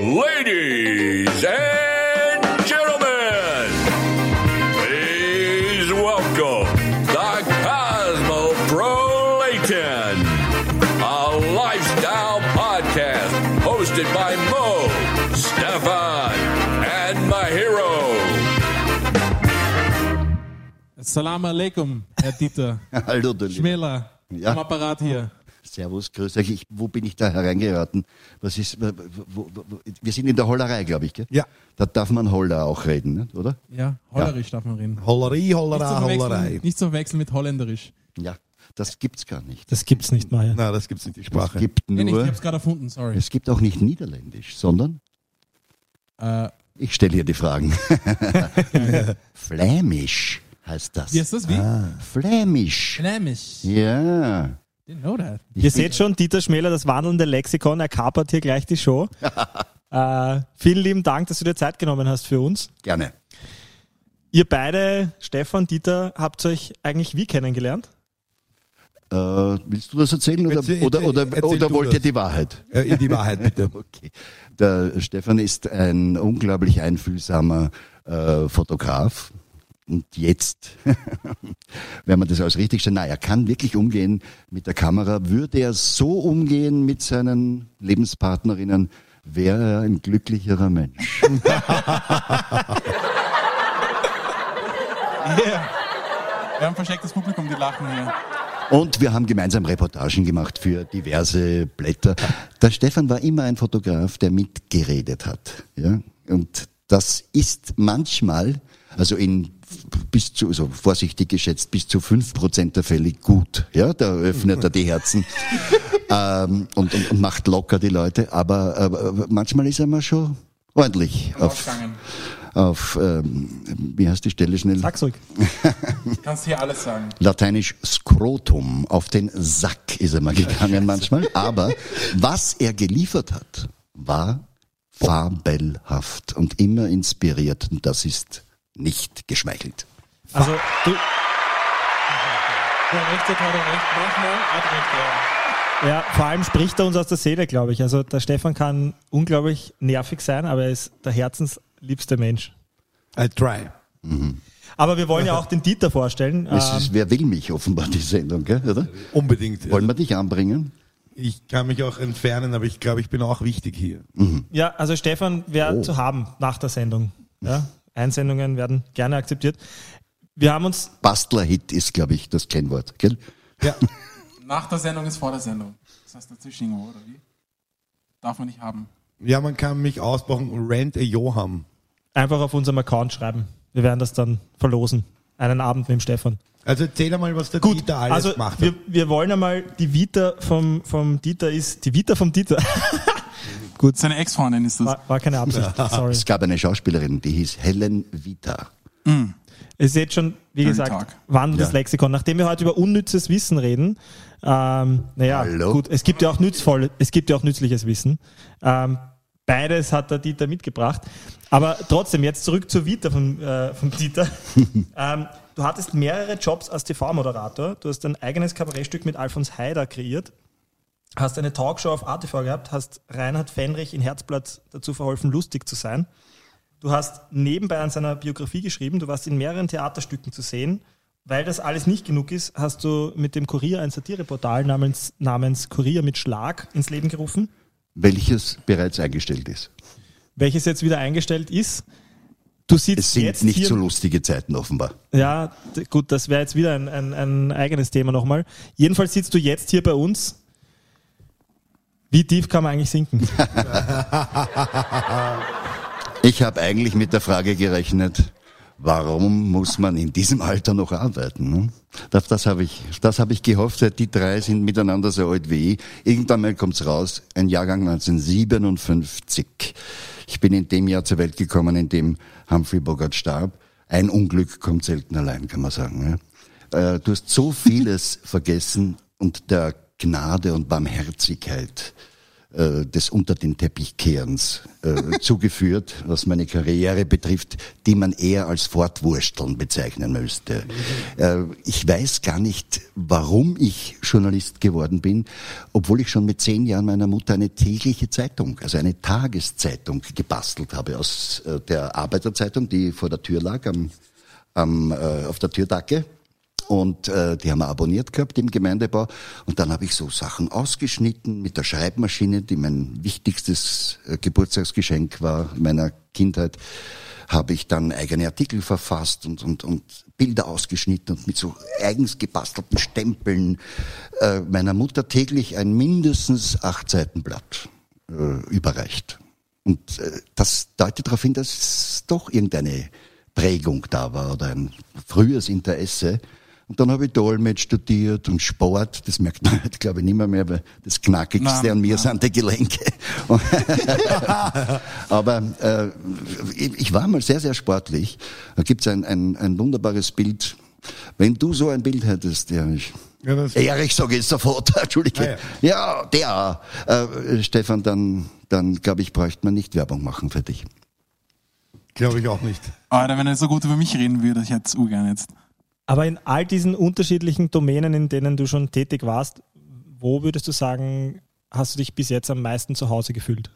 Ladies and gentlemen, please welcome the Cosmopolitan, a lifestyle podcast hosted by Mo, Stefan, and Mahiro. Salam alaikum, Herr Dieter. Hallo, du Lieber. Schmäler, Ja. am Apparat hier. Servus, grüß euch. Ich, wo bin ich da hereingeraten? Was ist, wo, wo, wo, wir sind in der Hollerei, glaube ich, gell? Ja. Da darf man Holler auch reden, oder? Ja, hollerisch darf man reden. Hollerei, Nicht zu, Hollerei, nicht zu verwechseln mit holländisch. Ja, das gibt's gar nicht. Das gibt's nicht mal. Nein, das gibt's nicht, die Es Sprache. gibt Nee, nicht, ich nur, hab's gerade erfunden, sorry. es gibt auch nicht Niederländisch, sondern Äh, ich stelle hier die Fragen. Flämisch heißt das. wie heißt das? Wie? Ah, Flämisch. Flämisch. Ja. Didn't know that. Ihr seht schon, Dieter Schmäler, das wandelnde Lexikon, er kapert hier gleich die Show. äh, vielen lieben Dank, dass du dir Zeit genommen hast für uns. Gerne. Ihr beide, Stefan, Dieter, habt euch eigentlich wie kennengelernt? Äh, willst du das erzählen oder, Erzähl- oder, oder, erzähl oder wollt ihr das. die Wahrheit? Äh, die Wahrheit bitte. Okay. Der Stefan ist ein unglaublich einfühlsamer äh, Fotograf. Und jetzt, wenn man das alles richtig stellt, na, er kann wirklich umgehen mit der Kamera. Würde er so umgehen mit seinen Lebenspartnerinnen, wäre er ein glücklicherer Mensch. Yeah. Wir haben verstecktes Publikum, die lachen hier. Und wir haben gemeinsam Reportagen gemacht für diverse Blätter. Der Stefan war immer ein Fotograf, der mitgeredet hat. Ja? Und das ist manchmal, also in bis zu, so vorsichtig geschätzt, bis zu fünf Prozent der Fälle gut. Ja, da öffnet er die Herzen ähm, und, und, und macht locker die Leute. Aber, aber manchmal ist er mal schon ordentlich auf, auf ähm, wie heißt die Stelle schnell? Ruhig. Kannst hier alles sagen. Lateinisch Skrotum. Auf den Sack ist er mal gegangen manchmal. Aber was er geliefert hat, war fabelhaft und immer inspiriert. Und das ist nicht geschmeichelt. Also, du, Ja, rechts hat er recht. Manchmal hat er recht, ja. ja, vor allem spricht er uns aus der Seele, glaube ich. Also, der Stefan kann unglaublich nervig sein, aber er ist der herzensliebste Mensch. I try. Aber wir wollen ja auch den Dieter vorstellen. Es Ähm, ist, wer will mich offenbar, die Sendung, gell, oder? Unbedingt. Wollen wir dich anbringen? Ich kann mich auch entfernen, aber ich glaube, ich bin auch wichtig hier. Ja, also Stefan wäre Oh. zu haben nach der Sendung. Ja, Einsendungen werden gerne akzeptiert. Wir haben uns, Bastler-Hit ist, glaube ich, das Kennwort, gell? Ja. Nach der Sendung ist vor der Sendung. Das heißt dazwischen irgendwo, oder wie? Darf man nicht haben. ja, man kann mich ausbrauchen, Rent a Johann. einfach auf unserem Account schreiben. Wir werden das dann verlosen. Einen Abend mit dem Stefan. Also erzähl einmal, was der Gut, Dieter alles also gemacht hat. wir, wir wollen einmal, die Vita vom, vom Dieter ist, die Vita vom Dieter, Gut. Seine Ex-Freundin ist das. war, war keine Absicht, sorry. Es gab eine Schauspielerin, die hieß Helen Vita. Ihr seht schon, wie gesagt, Talk. wandelndes Ja. Lexikon. Nachdem wir heute über unnützes Wissen reden, ähm, naja, Hallo? gut, es gibt ja auch nützvoll, es gibt ja auch nützliches Wissen. Ähm, beides hat der Dieter mitgebracht. Aber trotzdem, jetzt zurück zur Vita vom, äh, vom Dieter. ähm, du hattest mehrere Jobs als TV-Moderator. Du hast ein eigenes Kabarettstück mit Alfons Haider kreiert. Hast eine Talkshow auf ATV gehabt, hast Reinhard Fenrich in Herzblatt dazu verholfen, lustig zu sein. Du hast nebenbei an seiner Biografie geschrieben, du warst in mehreren Theaterstücken zu sehen. Weil das alles nicht genug ist, hast du mit dem Kurier ein Satireportal namens, namens Kurier mit Schlag ins Leben gerufen, welches bereits eingestellt ist. welches jetzt wieder eingestellt ist. Du sitzt Es sind jetzt nicht hier, so lustige Zeiten offenbar. Ja, gut, das wäre jetzt wieder ein, ein, ein eigenes Thema nochmal. Jedenfalls sitzt du jetzt hier bei uns. Wie tief kann man eigentlich sinken? Ich habe eigentlich mit der Frage gerechnet, warum muss man in diesem Alter noch arbeiten? Ne? Das, das habe ich, das habe ich gehofft. Die drei sind miteinander so alt wie ich. Irgendwann mal kommt's raus, ein Jahrgang 1957. Ich bin in dem Jahr zur Welt gekommen, in dem Humphrey Bogart starb. Ein Unglück kommt selten allein, kann man sagen. Ne? Du hast so vieles vergessen und der Gnade und Barmherzigkeit äh, des Unter den Teppichkehrens äh, zugeführt, was meine Karriere betrifft, die man eher als Fortwursteln bezeichnen müsste. Äh, ich weiß gar nicht, warum ich Journalist geworden bin, obwohl ich schon mit zehn Jahren meiner Mutter eine tägliche Zeitung, also eine Tageszeitung gebastelt habe aus äh, der Arbeiterzeitung, die vor der Tür lag, am, am, äh, auf der Türdacke. Und äh, die haben wir abonniert gehabt im Gemeindebau. Und dann habe ich so Sachen ausgeschnitten mit der Schreibmaschine, die mein wichtigstes äh, Geburtstagsgeschenk war meiner Kindheit. Habe ich dann eigene Artikel verfasst und, und, und Bilder ausgeschnitten und mit so eigens gebastelten Stempeln äh, meiner Mutter täglich ein mindestens acht Seiten Blatt äh, überreicht. Und äh, das deutet darauf hin, dass doch irgendeine Prägung da war oder ein frühes Interesse. Und dann habe ich Dolmetsch studiert und Sport, das merkt man heute, glaube ich, nicht mehr, mehr weil das Knackigste Nein, an mir nein. sind die Gelenke. Aber äh, ich war mal sehr, sehr sportlich. Da gibt's ein, ein, ein wunderbares Bild. Wenn du so ein Bild hättest, Erich, Ja, Erich sage ich sofort, Entschuldige. Ah, ja. der, äh, Stefan, dann, dann glaube ich, bräuchte man nicht Werbung machen für dich. Glaube ich auch nicht. Alter, wenn er so gut über mich reden würde, ich hätte es urgern jetzt. Aber in all diesen unterschiedlichen Domänen, in denen du schon tätig warst, wo würdest du sagen, hast du dich bis jetzt am meisten zu Hause gefühlt?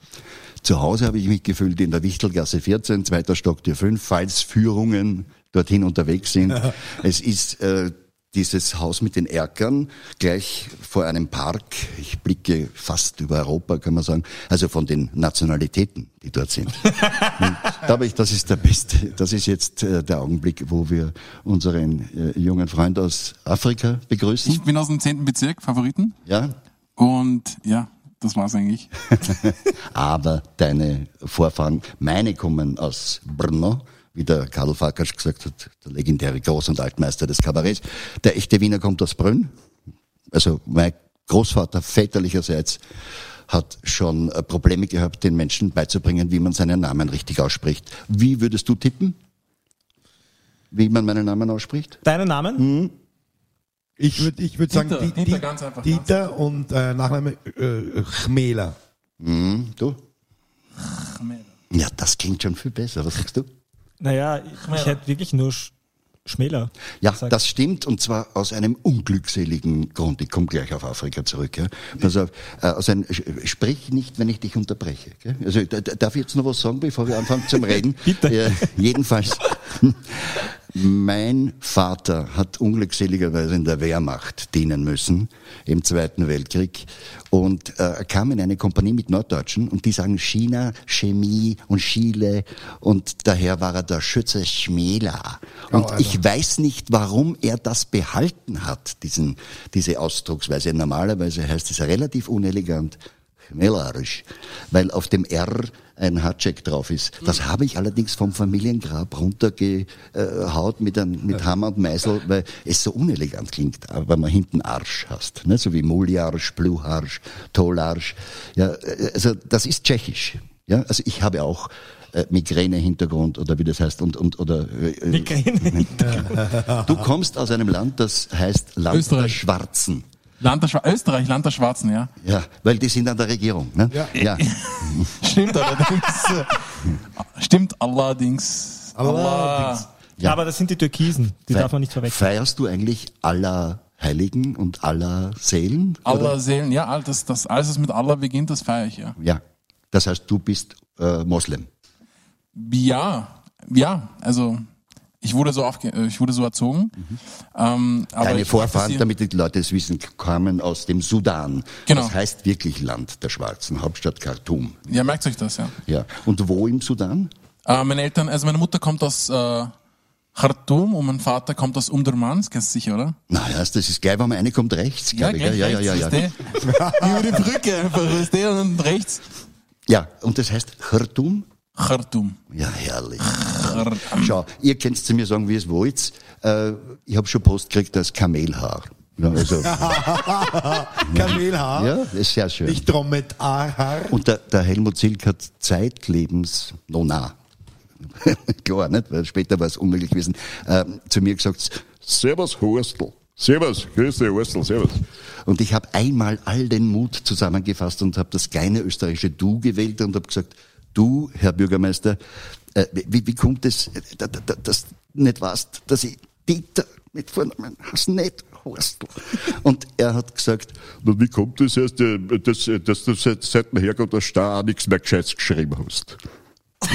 Zu Hause habe ich mich gefühlt in der Wichtelgasse 14, zweiter Stock Tür 5, falls Führungen dorthin unterwegs sind. es ist äh, dieses Haus mit den Erkern gleich vor einem Park. Ich blicke fast über Europa, kann man sagen. Also von den Nationalitäten, die dort sind. Und da habe ich, das ist der beste, das ist jetzt äh, der Augenblick, wo wir unseren äh, jungen Freund aus Afrika begrüßen. Ich bin aus dem 10. Bezirk, Favoriten. ja, Und ja, das war's eigentlich. aber deine Vorfahren, meine kommen aus Brno, wie der Karl Farkas gesagt hat, der legendäre Groß- und Altmeister des Kabarets. Der echte Wiener kommt aus Brünn. Also mein Großvater väterlicherseits hat schon äh, Probleme gehabt, den Menschen beizubringen, wie man seinen Namen richtig ausspricht. Wie würdest du tippen? Wie man meinen Namen ausspricht? Deinen Namen? Ich würde ich würd sagen, Dieter, die, Dieter, die, ganz einfach, Dieter und äh, Nachname äh, Chmela. Hm, du? Ja, das klingt schon viel besser. Was sagst du? Naja, ich, ich hätte wirklich nur Sch Schmäler. Ja, gesagt. das stimmt und zwar aus einem unglückseligen Grund. Ich komme gleich auf Afrika zurück. Ja. Pass auf, äh, aus einem, sprich nicht, wenn ich dich unterbreche. Gell? Also da- da- darf ich jetzt noch was sagen, bevor wir anfangen zum Reden? Bitte. Ja, jedenfalls, mein Vater hat unglückseligerweise in der Wehrmacht dienen müssen im Zweiten Weltkrieg und äh, er kam in eine Kompanie mit Norddeutschen und die sagen China, Chemie und Chile und daher war er der Schütze Schmela. Und Alter. ich weiß nicht, warum er das behalten hat, diesen, diese Ausdrucksweise. Normalerweise heißt es relativ unelegant Schmelarisch, weil auf dem R ein Hatschek drauf ist. Das habe ich allerdings vom Familiengrab runtergehaut mit, ein, mit Hammer und Meißel, weil es so unelegant klingt, aber wenn man hinten Arsch hast, ne? so wie Muljarsch, Bluharsch, Tolarsch. Ja, äh, also das ist tschechisch. Ja, also ich habe auch äh, Migräne-Hintergrund oder wie das heißt und, und oder äh, Migräne. du kommst aus einem Land, das heißt Land der Österreich. Schwarzen. Land der Schwa Österreich, Land der Schwarzen, ja. Ja, weil die sind an der Regierung. Ne? Ja. ja. Stimmt allerdings. Stimmt allerdings. Allerdings. Ja. Aber das sind die Türkisen, die Fe- darf man nicht verwechseln. Feierst du eigentlich aller Heiligen und aller Seelen? aller Seelen, ja, all das, das, alles, was mit Allah beginnt, das feiere ich, ja. Ja. Das heißt, du bist äh, Moslem. Ja, ja, also ich wurde so aufge äh, ich wurde so erzogen. Ähm, aber Deine Vorfahren, damit die Leute es wissen, kamen aus dem Sudan. Genau. Das heißt wirklich Land der Schwarzen, Hauptstadt Khartoum. Ja, merkt euch das, ja. Ja. Und wo im Sudan? Äh, meine Eltern, also meine Mutter kommt aus äh, Khartoum und mein Vater kommt aus Umdurman, das kennst du sicher, oder? Naja, das ist geil, wenn man eine kommt rechts. Ja, glaub ich, gleich ja, ja, rechts, ja, ja. du? Über die Brücke einfach, und rechts. Ja, und das heißt Khartoum? Khartoum. Ja, herrlich. Khartoum. Schau, ihr könnt zu mir sagen, wie es wollt. Äh, ich habe schon Post gekriegt als Kamelhaar. Ja, also, Kamelhaar. ja, das ist sehr schön. Nicht Dromedarhaar. Und der, der Helmut Zilk hat zeitlebens, no na, klar, nicht, weil später war es unmöglich gewesen, ähm, zu mir gesagt, Servus Horstl. Servus, grüß dich, Ursel, servus. Und ich habe einmal all den Mut zusammengefasst und habe das kleine österreichische Du gewählt und habe gesagt, du, Herr Bürgermeister, äh, wie, wie kommt es, äh, da- da- da- dass du nicht weißt, dass ich Dieter mit Vornamen heißt nicht Horstl. Und er hat gesagt, Na, wie kommt das erst, äh, dass, äh, dass du seit, seit dem Herkunft der Star auch nichts mehr Gescheites geschrieben hast?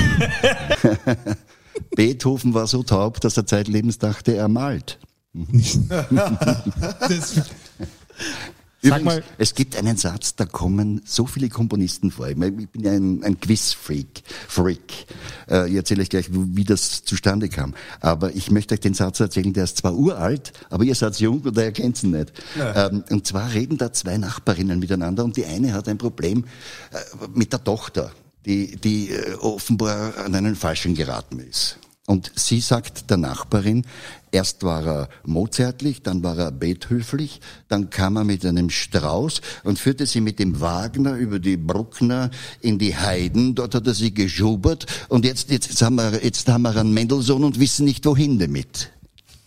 Beethoven war so taub, dass er zeitlebens dachte, er malt. Das, Übrigens, mal- es gibt einen Satz, da kommen so viele Komponisten vor. Ich, meine, ich bin ja ein, ein Quiz-Freak. Freak. Äh, ich erzähle euch gleich, wie das zustande kam. Aber ich möchte euch den Satz erzählen, der ist zwar uralt, aber ihr seid jung und ihr kennt ihn nicht. Ähm, und zwar reden da zwei Nachbarinnen miteinander und die eine hat ein Problem äh, mit der Tochter, die, die äh, offenbar an einen Falschen geraten ist. Und sie sagt der Nachbarin, erst war er mozartlich, dann war er beethöflich, dann kam er mit einem Strauß und führte sie mit dem Wagner über die Bruckner in die Heiden, dort hat er sie geschubert und jetzt, jetzt, jetzt, haben, wir, jetzt haben wir einen Mendelssohn und wissen nicht wohin damit.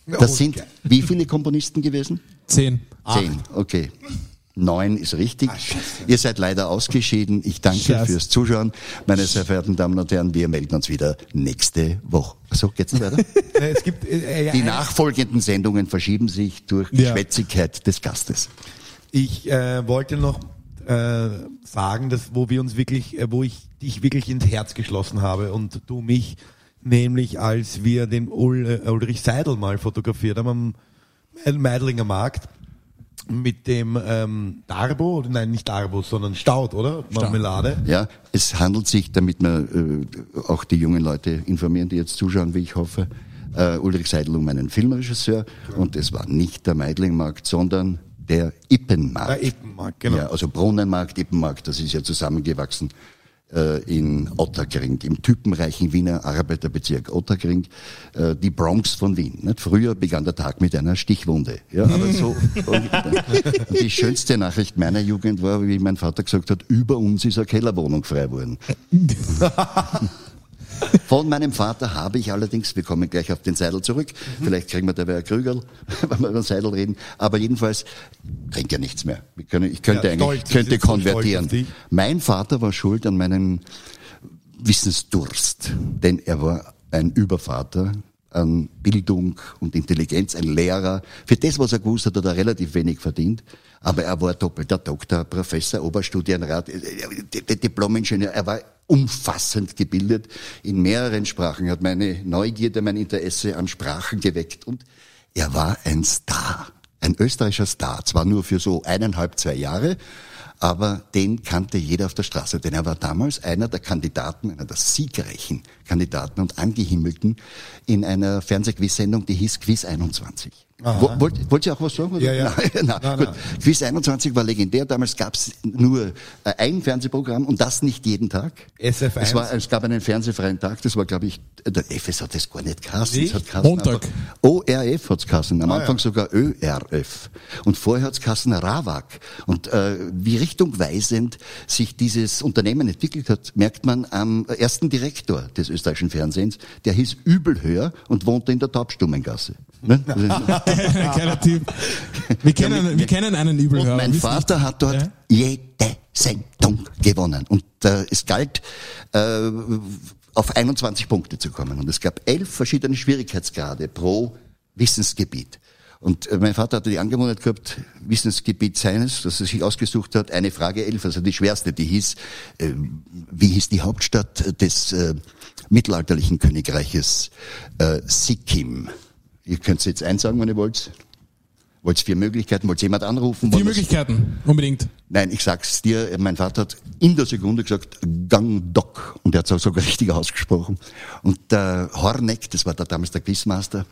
Das sind wie viele Komponisten gewesen? zehn. Zehn, okay. Neun ist richtig. Ihr seid leider ausgeschieden. Ich danke Scheiße. fürs Zuschauen. Meine sehr verehrten Damen und Herren, wir melden uns wieder nächste Woche. So, geht's weiter? Äh, Es gibt äh, äh, Die ein- nachfolgenden Sendungen verschieben sich durch die Ja. Schwätzigkeit des Gastes. Ich äh, wollte noch äh, sagen, dass wo wir uns wirklich, äh, wo ich dich wirklich ins Herz geschlossen habe und du mich, nämlich als wir den Ul, äh, Ulrich Seidel mal fotografiert haben am Meidlinger Markt mit dem ähm, Darbo, oder nein, nicht Darbo, sondern Staud, oder? Marmelade. Ja, es handelt sich, damit wir äh, auch die jungen Leute informieren, die jetzt zuschauen, wie ich hoffe, äh, Ulrich Seidel um einen Filmregisseur und es war nicht der Meidlingmarkt, sondern der Ippenmarkt. Der Ippenmarkt, genau. Ja, also Brunnenmarkt, Ippenmarkt, das ist ja zusammengewachsen in Otterkring, im typenreichen Wiener Arbeiterbezirk Otterkring, äh, die Bronx von Wien. Nicht? Früher begann der Tag mit einer Stichwunde. Ja, aber so. die schönste Nachricht meiner Jugend war, wie mein Vater gesagt hat, über uns ist eine Kellerwohnung frei geworden. Von meinem Vater habe ich allerdings, wir kommen gleich auf den Seidel zurück, vielleicht kriegen wir dabei ein Krügerl, wenn wir über den Seidel reden, aber jedenfalls trinke ja nichts mehr. Wir können, ich könnte Ja, eigentlich, könnte so konvertieren. Mein Vater war schuld an meinem Wissensdurst, denn er war ein Übervater an Bildung und Intelligenz, ein Lehrer. Für das, was er gewusst hat, hat er relativ wenig verdient. Aber er war doppelter Doktor, Professor, Oberstudienrat, äh, äh, Diplomingenieur. Er war umfassend gebildet. In mehreren Sprachen, hat meine Neugierde, mein Interesse an Sprachen geweckt. Und er war ein Star, ein österreichischer Star, zwar nur für so eineinhalb, zwei Jahre, aber den kannte jeder auf der Straße, denn er war damals einer der Kandidaten, einer der siegreichen Kandidaten und Angehimmelten in einer Fernsehquiz-Sendung, die hieß Quiz 21. Wo, wollt, wollt ihr auch was sagen? oder? Ja, ja. Nein, nein, Nein, gut. nein. Quiz 21 war legendär. Damals gab es nur äh, ein Fernsehprogramm und das nicht jeden Tag. SF1. Es, war, es gab einen fernsehfreien Tag, das war, glaube ich, der FS hat das gar nicht geheißen. Es hat geheißen Montag. einfach ORF hat's geheißen, am Ah, Anfang ja. sogar ÖRF. Und vorher hat's geheißen RAWAG. Und äh, wie richtungweisend sich dieses Unternehmen entwickelt hat, merkt man am ersten Direktor des österreichischen Fernsehens, der hieß Übelhöher und wohnte in der Taubstummengasse. Ne? Geiler Typ. Wir kennen, wir kennen einen Und Übelhörer. mein Vater nicht. hat dort Ja? jede Sendung gewonnen. Und äh, es galt, äh, auf 21 Punkte zu kommen. Und es gab elf verschiedene Schwierigkeitsgrade pro Wissensgebiet. Und äh, mein Vater hatte die Angewohnheit gehabt, Wissensgebiet seines, das er sich ausgesucht hat, eine Frage elf, also die schwerste, die hieß, äh, wie hieß die Hauptstadt des äh, mittelalterlichen Königreiches äh, Sikkim? Ihr könnt es jetzt einsagen, wenn ihr wollt. Wollt vier Möglichkeiten? Wollt jemand anrufen? Vier Möglichkeiten, unbedingt. Nein, ich sag's dir, mein Vater hat in der Sekunde gesagt, Gang Doc. Und er hat es sogar richtig ausgesprochen. Und der Horneck, das war da damals der Quizmaster,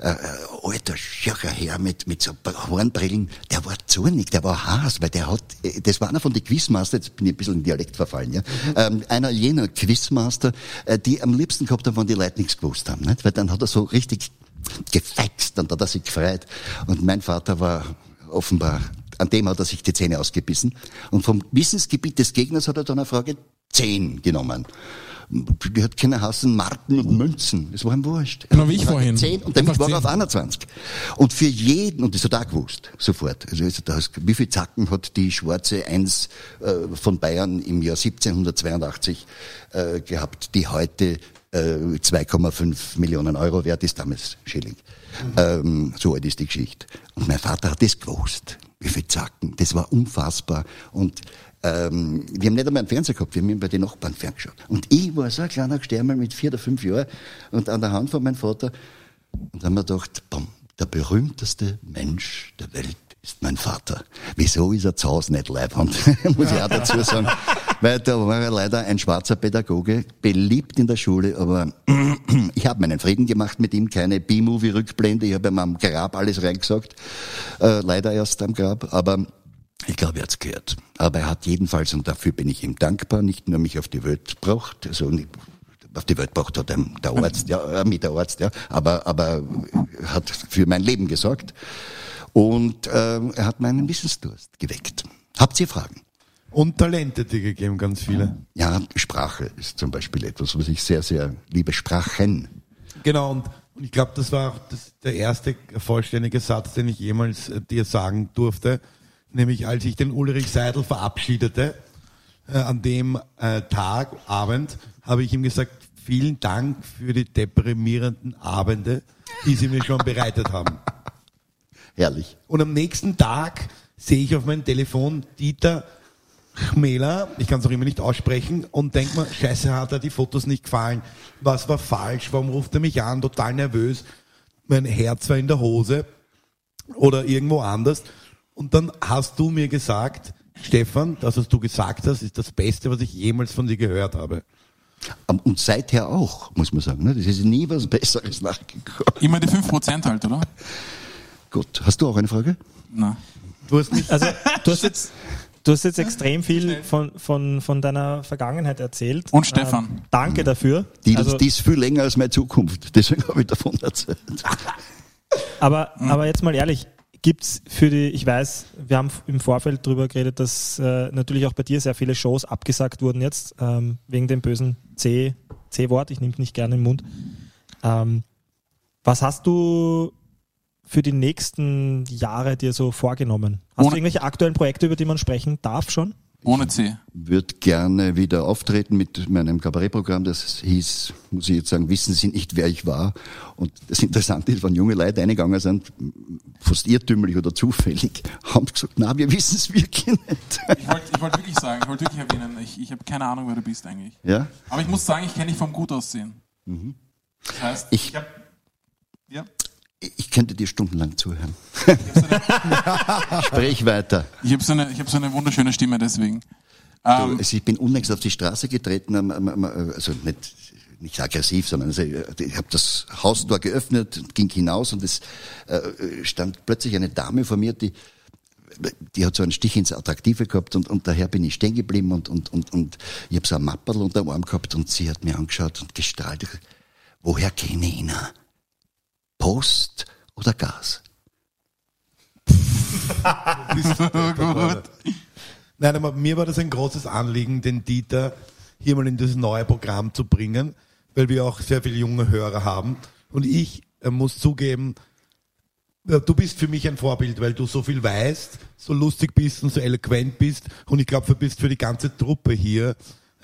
äh, äh, alter Schircher Herr mit, mit so Hornbrillen, der war zornig, der war Haas, weil der hat, äh, das war einer von den Quizmaster, jetzt bin ich ein bisschen in Dialekt verfallen, ja, ähm, einer jener Quizmaster, äh, die am liebsten gehabt haben, wenn die Leute nichts gewusst haben, nicht? weil dann hat er so richtig gefeixt und hat er sich gefreut. Und mein Vater war offenbar, an dem hat er sich die Zähne ausgebissen. Und vom Wissensgebiet des Gegners hat er dann eine Frage 10 genommen. die hat keine Hassen Marken und Münzen. Das war ihm wurscht. Genau wie ich vorhin. 10 und damit war er auf 10. 21. Und für jeden, und das hat er auch gewusst, sofort. Also, da hast, wie viel Zacken hat die schwarze Eins äh, von Bayern im Jahr 1782 äh, gehabt, die heute 2,5 Millionen Euro wert ist, damals Schilling. Ähm, so alt ist die Geschichte. Und mein Vater hat das gewusst. Wie viel Zacken. Das war unfassbar. Und ähm, wir haben nicht einmal einen Fernseher gehabt, wir haben bei den Nachbarn ferngeschaut. Und ich war so ein kleiner Gstermal mit vier oder fünf Jahren und an der Hand von meinem Vater und haben wir gedacht, bam, der berühmteste Mensch der Welt ist mein Vater. Wieso ist er zu Hause nicht leibend? Muss ich auch dazu sagen. Weil da war er leider ein schwarzer Pädagoge, beliebt in der Schule, aber ich habe meinen Frieden gemacht mit ihm, keine B-Movie-Rückblende, ich habe ihm am Grab alles reingesagt, äh, leider erst am Grab, aber ich glaube, er hat's gehört. Aber er hat jedenfalls, und dafür bin ich ihm dankbar, nicht nur mich auf die Welt gebracht, also auf die Welt gebracht hat der Arzt, ja, äh, mit der Arzt, ja, aber, aber hat für mein Leben gesorgt. Und ähm, er hat meinen Wissensdurst geweckt. Habt ihr Fragen? Und Talente dir gegeben, ganz viele. Ja, Sprache ist zum Beispiel etwas, was ich sehr, sehr liebe. Sprachen. Genau, und, und ich glaube, das war auch das, der erste vollständige Satz, den ich jemals äh, dir sagen durfte. Nämlich als ich den Ulrich Seidel verabschiedete, äh, an dem äh, Tag, Abend, habe ich ihm gesagt, vielen Dank für die deprimierenden Abende, die Sie mir schon bereitet haben. Herrlich. Und am nächsten Tag sehe ich auf mein Telefon Dieter Chmela, ich kann es auch immer nicht aussprechen, und denk mir, scheiße, hat er die Fotos nicht gefallen. Was war falsch? Warum ruft er mich an? Total nervös. Mein Herz war in der Hose oder irgendwo anders. Und dann hast du mir gesagt, Stefan, das, was du gesagt hast, ist das Beste, was ich jemals von dir gehört habe. Und seither auch, muss man sagen. ne? Das ist nie was Besseres nachgekommen. Immer die 5% halt, oder? Gut. Hast du auch eine Frage? Na. Du hast nicht, Also du hast jetzt, du hast jetzt extrem viel von, von, von deiner Vergangenheit erzählt. Und Stefan. Ähm, danke dafür. Die, also, die ist viel länger als meine Zukunft. Deswegen habe ich davon erzählt. aber, aber jetzt mal ehrlich, gibt's für die, ich weiß, wir haben im Vorfeld drüber geredet, dass äh, natürlich auch bei dir sehr viele Shows abgesagt wurden jetzt, ähm, wegen dem bösen C, C-Wort, ich nehme es nicht gerne im Mund. Ähm, was hast du für die nächsten Jahre dir so vorgenommen? Hast Ohne- du irgendwelche aktuellen Projekte, über die man sprechen darf schon? Ohne C. würde gerne wieder auftreten mit meinem Kabarettprogramm. Das hieß, muss ich jetzt sagen, wissen Sie nicht, wer ich war. Und das Interessante ist, wenn junge Leute eingegangen sind, fast irrtümlich oder zufällig, haben sie gesagt, na, wir wissen es wirklich nicht. Ich wollte wollt wirklich sagen, ich wollte wirklich erwähnen, ich, ich habe keine Ahnung, wer du bist eigentlich. ja? Aber ich muss sagen, ich kenne dich vom Gutaussehen. Das heißt, Ich- ich habe Ich könnte dir stundenlang zuhören. Sprich weiter. ich hab so, eine, ich hab so eine wunderschöne Stimme deswegen. Ähm, Also ich bin unlängst auf die Straße getreten, am- am- am- also nicht, nicht aggressiv, sondern also ich habe das Haustor geöffnet, und ging hinaus und es äh, stand plötzlich eine Dame vor mir, die die hat so einen Stich ins Attraktive gehabt und, und daher bin ich stehen geblieben und, und, und, und ich habe so ein Mapperl unter dem Arm gehabt und sie hat mir angeschaut und gestrahlt. Woher kenne ich ihn? Post oder Gas? Nein, aber mir war das ein großes Anliegen, den Dieter hier mal in dieses neue Programm zu bringen, weil wir auch sehr viele junge Hörer haben. Und ich äh, muss zugeben, äh, du bist für mich ein Vorbild, weil du so viel weißt, so lustig bist und so eloquent bist. Und ich glaube, du bist für die ganze Truppe hier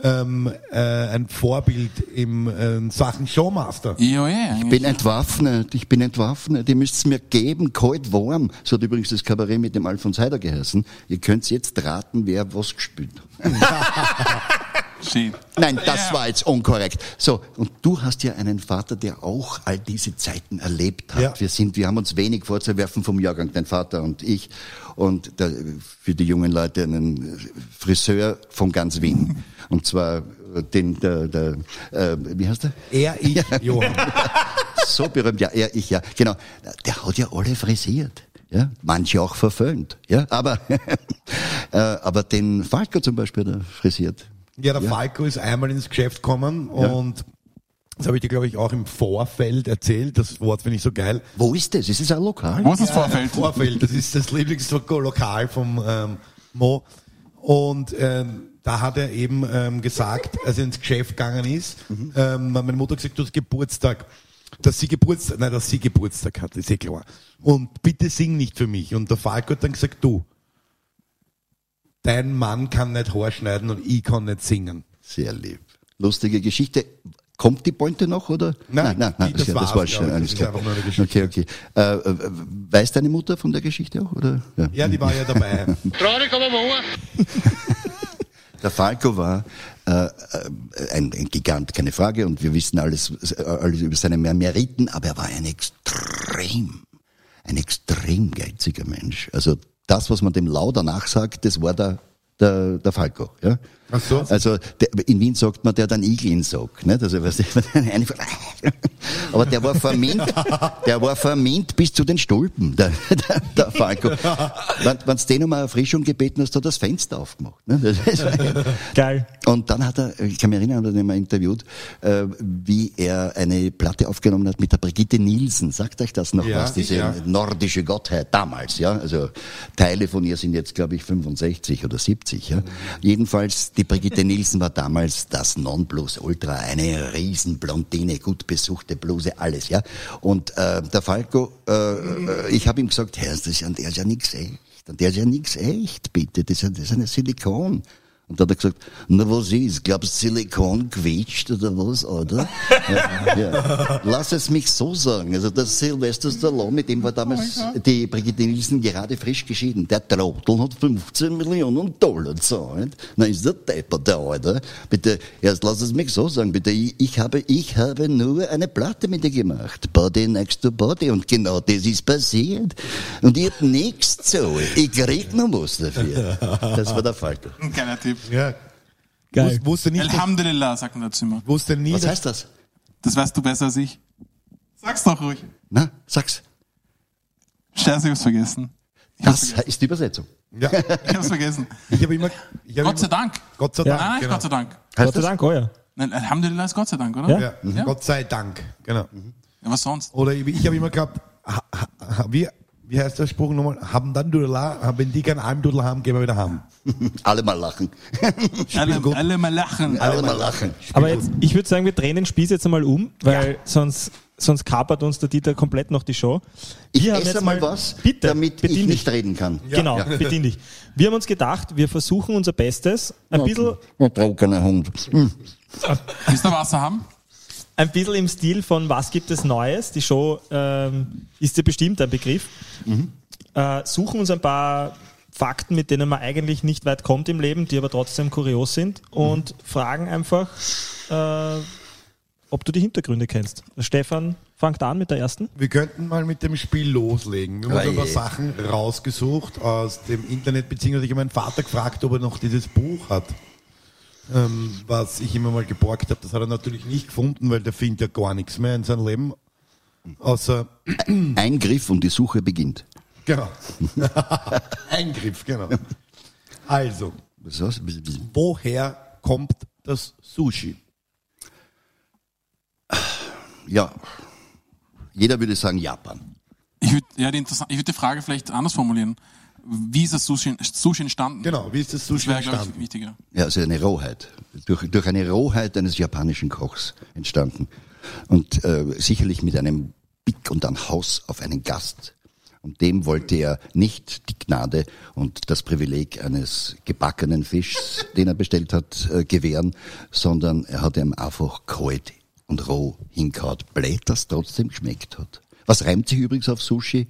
ähm, äh, ein Vorbild im äh, Sachen Showmaster. ja, ja, Ich bin entwaffnet, ich bin entwaffnet, ihr müsst es mir geben, kalt warm. So hat übrigens das Kabarett mit dem Alfons Heider geheißen. Ihr könnt jetzt raten, wer was gespielt hat. schön. Nein, das Ja. war jetzt unkorrekt. So, und du hast ja einen Vater, der auch all diese Zeiten erlebt hat. Ja. Wir sind, wir haben uns wenig vorzuwerfen vom Jahrgang, dein Vater und ich. Und der, für die jungen Leute einen Friseur von ganz Wien. Und zwar äh, den, der, der äh, wie heißt der? Er, ich, Johann. So berühmt, ja, er, ich, ja, genau. Der hat ja alle frisiert. Ja, manche auch verföhnt, ja, aber, äh, aber den Falco zum Beispiel hat er frisiert. Ja, der Falco ist einmal ins Geschäft gekommen Ja. und das habe ich dir, glaube ich, auch im Vorfeld erzählt. Das Wort finde ich so geil. Wo ist das? Ist es ein Lokal? Wo ist das Vorfeld? Vorfeld, das ist das Lieblingslokal vom ähm, Mo. Und ähm, da hat er eben ähm, gesagt, als er ins Geschäft gegangen ist, Mhm. ähm, meine Mutter gesagt, du hast Geburtstag, dass sie Geburtstag, nein, dass sie Geburtstag hat, ist eh klar. Und bitte sing nicht für mich. Und der Falco hat dann gesagt, du, dein Mann kann nicht Haar schneiden und ich kann nicht singen. Sehr lieb. Lustige Geschichte. Kommt die Pointe noch, oder? Nein, nein, nein, die- das das, war's, war glaub schon ich. alles Das ist klar. einfach nur eine Geschichte. Okay, okay. Äh, äh, weiß deine Mutter von der Geschichte auch, oder? Ja. Ja, die war ja dabei. Der Falco war äh, äh, ein, ein Gigant, keine Frage, und wir wissen alles, alles über seine Mer- Meriten, aber er war ein extrem, ein extrem geiziger Mensch. Also das, was man dem Lau danach sagt, das war der, der, der Falco. Ja? Ach so. Also der, in Wien sagt man, der hat einen Igel in den Sack. Nicht? Also, weißt du, aber der war vermint, der war vermint bis zu den Stulpen, der, der, der Falco. Wenn wenn du den um eine Erfrischung gebeten hast, hat er das Fenster aufgemacht. Ne? Geil. und dann hat er, ich kann mich erinnern, hat er mal interviewt, äh, wie er eine Platte aufgenommen hat mit der Brigitte Nielsen. Sagt euch das noch Ja, was? Diese ja. nordische Gottheit damals, ja. Also Teile von ihr sind jetzt, glaube ich, 65 oder 70, ja. Jedenfalls, die Brigitte Nielsen war damals das Nonplusultra, eine Riesenblondine, gut besuchte Bluse, alles, ja. Und äh, der Falco, äh, äh, ich habe ihm gesagt, Herr, das ist ja, der ist ja nix echt. Und der ist ja nix echt, bitte. Das ist, das ist eine Silikon. Und da hat er gesagt, na was ist, glaubst du Silikon quietscht oder was, oder? ja, ja. Lass es mich so sagen. Also das Sylvester Stallone, mit dem war damals die Brigitte Nielsen gerade frisch geschieden. Der Trottel hat 15 Millionen Dollar gezahlt. Na ist der Depper, der Alter. Bitte, erst lass es mich so sagen, bitte. Ich, ich habe, ich habe nur eine Platte mit dir gemacht. Body next to body. Und genau das ist passiert. Und ich hab nichts zu. Ich krieg noch was dafür. Das war der Falco. Ein geiler Ja. Geil. Wus- Wusste nicht, Alhamdulillah, sagt man dazu immer. wusste nie, Was heißt das? Das weißt du besser als ich. Sag's doch ruhig. Na, sag's. Scheiße, ich hab's vergessen. Ich hab's Das vergessen. ist die Übersetzung. Ja, Ich hab's vergessen. ich habe immer, ich hab Gott sei immer, Dank. Gott sei Ja. Dank, Nein, nein, genau. Gott sei Dank. Heißt Gott sei das? Dank, oh ja. Nein, Alhamdulillah ist Gott sei Dank, oder? Ja. Ja, Ja. Gott sei Dank, genau. Ja, was sonst? Oder ich, ich habe immer gehabt, ha, ha, ha, wie, wie heißt der Spruch nochmal? Haben dann Dudela, wenn die keinen Almdudel haben, gehen wir wieder heim. Alle mal lachen. Alle, alle mal lachen. Alle mal lachen. Aber jetzt, ich würde sagen, wir drehen den Spieß jetzt einmal um, weil sonst, sonst kapert uns der Dieter komplett noch die Show. Ich Wir haben esse jetzt mal was, bitte, damit ich dich. nicht reden kann. Genau, Ja. bedien dich. Wir haben uns gedacht, wir versuchen unser Bestes, ein bisschen, Ein trockener Hund. Hm. Willst du Wasser haben? Ein bisschen im Stil von Was gibt es Neues? Die Show ähm, ist ja bestimmt ein Begriff. Äh, suchen uns ein paar Fakten, mit denen man eigentlich nicht weit kommt im Leben, die aber trotzdem kurios sind und fragen einfach, äh, ob du die Hintergründe kennst. Stefan fangt an mit der ersten. Wir könnten mal mit dem Spiel loslegen. Wir haben ein paar. Sachen rausgesucht aus dem Internet, beziehungsweise ich habe meinen Vater gefragt, ob er noch dieses Buch hat, ähm, was ich immer mal geborgt habe. Das hat er natürlich nicht gefunden, weil der findet ja gar nichts mehr in seinem Leben. Außer, Eingriff und die Suche beginnt. genau. Eingriff, genau. Also, woher kommt das Sushi? Ja, jeder würde sagen Japan. Ich würde ja, die, interessant- ich würd die Frage vielleicht anders formulieren. Wie ist das Sushi, Sushi entstanden? Genau, wie ist das Das Sushi wäre, glaube ich, entstanden? wichtiger. Ja, also eine Rohheit. Durch, durch eine Rohheit eines japanischen Kochs entstanden. Und äh, sicherlich mit einem Blick und einem Haus auf einen Gast. Und dem wollte er nicht die Gnade und das Privileg eines gebackenen Fischs, den er bestellt hat, äh, gewähren, sondern er hat ihm einfach kalt und roh hingehauen. Blöd, das trotzdem geschmeckt hat. Was reimt sich übrigens auf Sushi?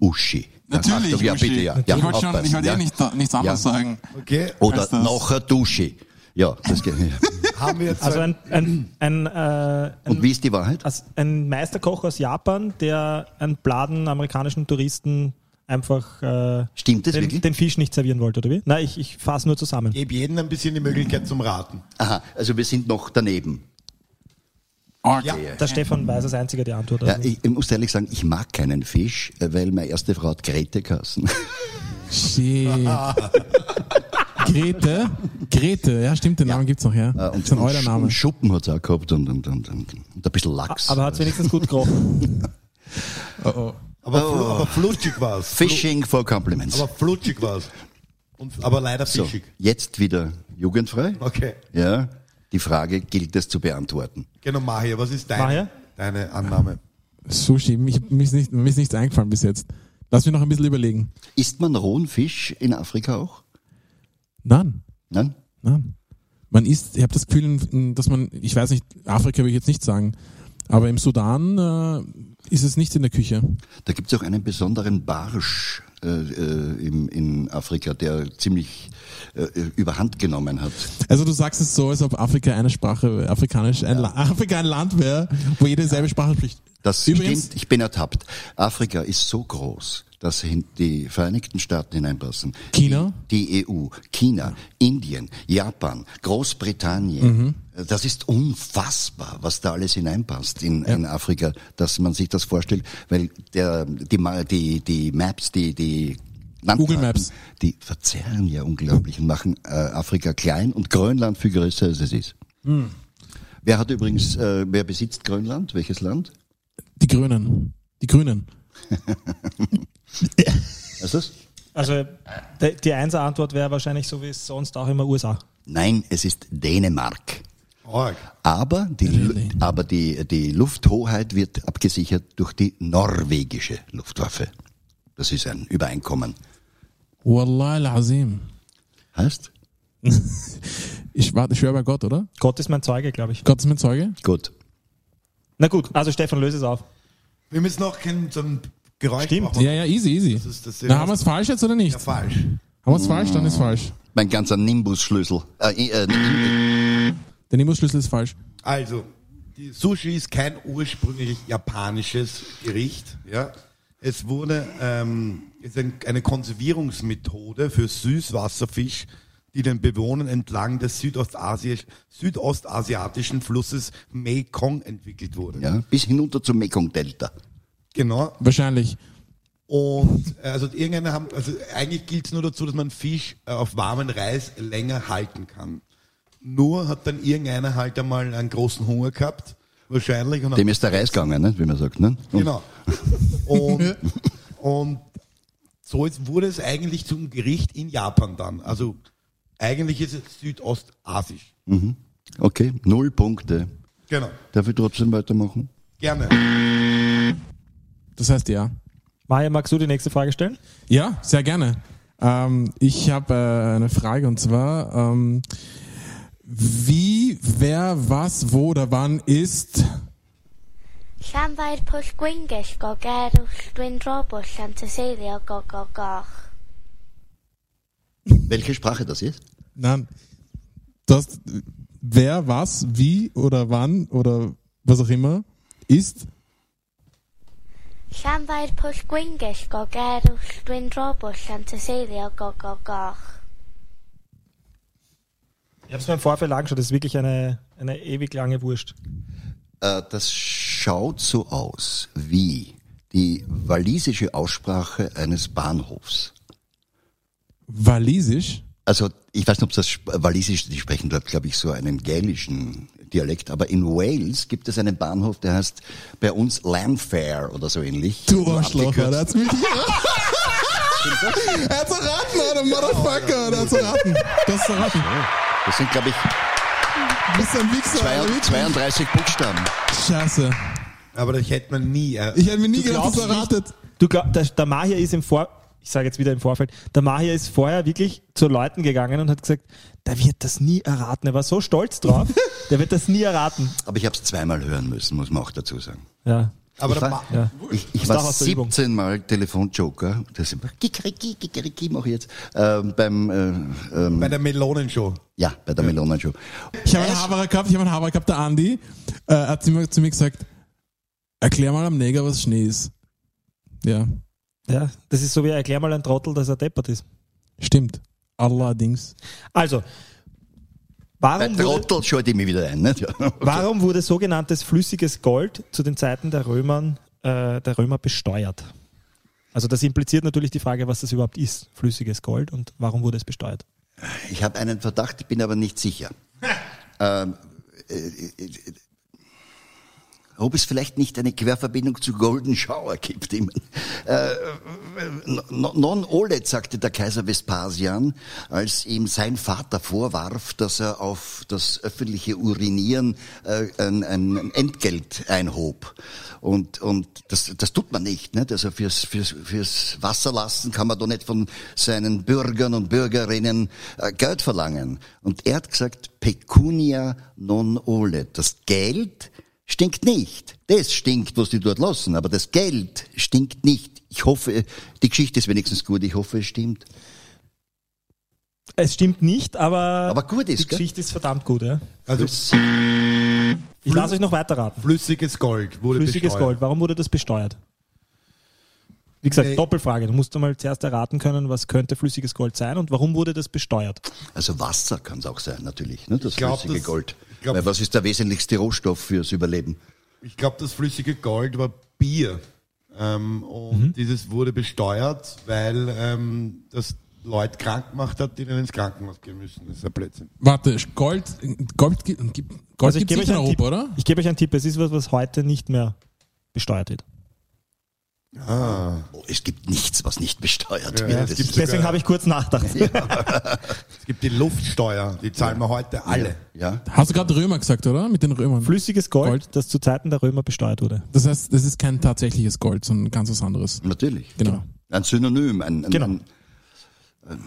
Uschi. Natürlich. Achtung, ja, Uschi. bitte, ja. Ich ja wollte schon, ich wollte ja. eh nicht, nichts anderes Ja. sagen. Okay, Oder nachher Dusche. Ja, das geht. haben wir jetzt Also ein, ein, ein, ein, äh, Und ein, wie ist die Wahrheit? ein Meisterkoch aus Japan, der einen bladen amerikanischen Touristen einfach äh, Stimmt das den, wirklich? den Fisch nicht servieren wollte, oder wie? Nein, ich, ich fasse nur zusammen. gebe jedem ein bisschen die Möglichkeit zum Raten. Aha, also wir sind noch daneben. Okay. Ja. Der Stefan weiß als einziger die Antwort. Ja, Also. ich, ich muss ehrlich sagen, ich mag keinen Fisch, äh, weil meine erste Frau hat Grete kassen. Shit. Grete? Grete, ja, stimmt, den Namen gibt's noch, ja. Und, das ist ein euer Name. und Schuppen hat sie auch gehabt und, und, und, und, und ein bisschen Lachs. Aber hat es wenigstens gut gerochen. Oh, oh. Aber, flu aber flutschig war's. Fishing for compliments. Aber flutschig war's. Und, aber leider So, fischig. jetzt wieder jugendfrei. Okay. Ja, die Frage gilt es zu beantworten. Genau, Mahir, was ist deine, Mahir? deine Annahme? Sushi, mich, mir, ist nicht, mir ist nichts eingefallen bis jetzt. Lass mich noch ein bisschen überlegen. Isst man rohen Fisch in Afrika auch? Nein, Nein? nein. Man isst, ich habe das Gefühl, dass man, ich weiß nicht, Afrika will ich jetzt nicht sagen, aber im Sudan äh, ist es nicht in der Küche. Da gibt es auch einen besonderen Barsch äh, äh, im, in Afrika, der ziemlich äh, überhand genommen hat. Also du sagst es so, als ob Afrika eine Sprache, afrikanisch, ein, La Afrika ein Land wäre, wo jeder dieselbe Sprache spricht. Das Übrigens, stimmt, ich bin ertappt. Afrika ist so groß, dass die Vereinigten Staaten hineinpassen. China? Die, die EU, China, Indien, Japan, Großbritannien. Mhm. Das ist unfassbar, was da alles hineinpasst in, in Afrika, dass man sich das vorstellt, weil der, die, die, die Maps, die, die Landkarten, Google Maps. die verzerren ja unglaublich und machen äh, Afrika klein und Grönland viel größer als es ist. Hm. Wer hat übrigens, äh, wer besitzt Grönland? Welches Land? Die Grünen. Die Grünen. Weißt du das? Also die, die Einser-Antwort wäre wahrscheinlich so wie es sonst auch immer USA. Nein, es ist Dänemark. Org. Aber die, Really? aber die, die Lufthoheit wird abgesichert durch die norwegische Luftwaffe. Das ist ein Übereinkommen. Wallah al-Azim. Heißt? Ich, warte, ich schwöre bei Gott, oder? Gott ist mein Zeuge, glaube ich. Gott ist mein Zeuge? Gut. Na gut, also Stefan, löse es auf. Wir müssen noch kein so ein Geräusch Stimmt. machen. Ja, ja, easy, easy. Das ist das Na, haben wir es falsch jetzt oder nicht? ja falsch. Haben wir es falsch, dann ist falsch. Mein ganzer Nimbus-Schlüssel. Äh, äh, Der Nimbus-Schlüssel ist falsch. Also, die Sushi ist kein ursprünglich japanisches Gericht. Ja, es wurde ähm, ist ein, eine Konservierungsmethode für Süßwasserfisch, die den Bewohnern entlang des Südostasi südostasiatischen Flusses Mekong entwickelt wurde. ja, bis hinunter zum Mekong-Delta. Genau. Wahrscheinlich. Und äh, also irgendeine haben, also eigentlich gilt es nur dazu, dass man Fisch äh, auf warmen Reis länger halten kann. Nur hat dann irgendeiner halt einmal einen großen Hunger gehabt, wahrscheinlich. Und Dem ist der Reis gegangen, ne? wie man sagt. Ne? Und Genau. Und, und so wurde es eigentlich zum Gericht in Japan dann. Also eigentlich ist es südostasisch. Okay, null Punkte. Genau. Darf ich trotzdem weitermachen? Gerne. Das heißt ja. Maja, magst du die nächste Frage stellen? Ja, sehr gerne. Ähm, ich habe äh, eine Frage und zwar, ähm, wie, wer, was, wo oder wann ist Llanfair pwll gwyngill go gerwll dwi'n drobl Llantyseilio go go goch. Welche Sprache das ist? Nein, das, wer, was, wie oder wann oder was auch immer ist Llanfair pwll gwyngill go gerwll dwi'n drobl Llantyseilio go go goch. Ich habe es mir im Vorfeld angeschaut, das ist wirklich eine, eine ewig lange Wurst. Äh, das schaut so aus wie die walisische Aussprache eines Bahnhofs. Walisisch. Also ich weiß nicht, ob das Walisisch, die sprechen dort, glaube ich, so einen gälischen Dialekt, aber in Wales gibt es einen Bahnhof, der heißt bei uns Landfair oder so ähnlich. Du Arschloch, abgekürzt. Alter, hat's mich Er hat's erraten, Alter, Motherfucker, er hat's erraten. Das ist erraten. Das sind, glaube ich, bist ein Wichser, zwei, Alter, wirklich. 32 Buchstaben. Scheiße. Aber das hätte man nie. Äh, Ich hätte mir nie Du gedacht, dass glaubst er erratet. Du glaub, der, der Mahir ist im Vor, ich sage jetzt wieder im Vorfeld, der Mahir ist vorher wirklich zu Leuten gegangen und hat gesagt, der wird das nie erraten. Er war so stolz drauf, der wird das nie erraten. Aber ich habe es zweimal hören müssen, muss man auch dazu sagen. Ja. aber ich war, Ja. ich, ich war auch aus der Übung. 17 Mal Telefonjoker. Das ist immer Kikeriki, Kikeriki mache ich jetzt. Ähm, beim, äh, ähm, bei der Melonenshow. ja, bei der Melonenshow. Ich habe einen Haberer gehabt, ich habe einen Haberer gehabt, der Andi, äh, hat zu mir, zu mir gesagt, erklär mal am Neger, was Schnee ist. Ja, ja, das ist so wie erklär mal ein Trottel, dass er deppert ist. stimmt. Allerdings. Also, warum wurde, Trottel schalte ich mich wieder ein. Nicht? Ja. warum wurde sogenanntes flüssiges Gold zu den Zeiten der, Römern, äh, der Römer besteuert? Also das impliziert natürlich die Frage, was das überhaupt ist, flüssiges Gold und warum wurde es besteuert? Ich habe einen Verdacht, ich bin aber nicht sicher. ähm, äh, äh, ob es vielleicht nicht eine Querverbindung zu Golden Shower gibt. Äh, no- non olet, sagte der Kaiser Vespasian, als ihm sein Vater vorwarf, dass er auf das öffentliche Urinieren äh, ein, ein Entgelt einhob. Und, und das, das tut man nicht. nicht? Also fürs, fürs, fürs Wasserlassen kann man doch nicht von seinen Bürgern und Bürgerinnen äh, Geld verlangen. Und er hat gesagt, pecunia non olet. Das Geld stinkt nicht. Das stinkt, was die dort lassen, aber das Geld stinkt nicht. Ich hoffe, die Geschichte ist wenigstens gut. Ich hoffe, es stimmt. Es stimmt nicht, aber, Aber gut ist, die gell? Geschichte ist verdammt gut. Ja? Also Ich lasse euch noch weiter raten. flüssiges Gold wurde Flüssiges besteuert. Gold, warum wurde das besteuert? Wie gesagt, Nee. Doppelfrage. Du musst einmal zuerst erraten können, was könnte flüssiges Gold sein und warum wurde das besteuert? Also Wasser kann es auch sein, natürlich, ne? das glaub, flüssige das- Gold. Glaub- Weil was ist der wesentlichste Rohstoff fürs Überleben? Ich glaube, das flüssige Gold war Bier. Ähm, und Mhm. dieses wurde besteuert, weil ähm, das Leute krank gemacht hat, die dann ins Krankenhaus gehen müssen. Das ist ein Blödsinn. Warte, Gold, Gold, Gold Also ich gibt gebe es euch, in einen Tipp. Europa, oder? ich gebe euch einen Tipp. Es ist was, was heute nicht mehr besteuert wird. Oh, es gibt nichts, was nicht besteuert Ja, wird. Deswegen habe ich kurz nachgedacht. Es gibt die Luftsteuer, die zahlen wir heute alle. ja. Hast du gerade Römer gesagt, oder? Mit den Römern. Flüssiges Gold, Gold. das zu Zeiten der Römer besteuert wurde. Das heißt, das ist kein tatsächliches Gold, sondern ganz was anderes. Natürlich. Genau. Ein Synonym, ein, ein, Genau. ein, ein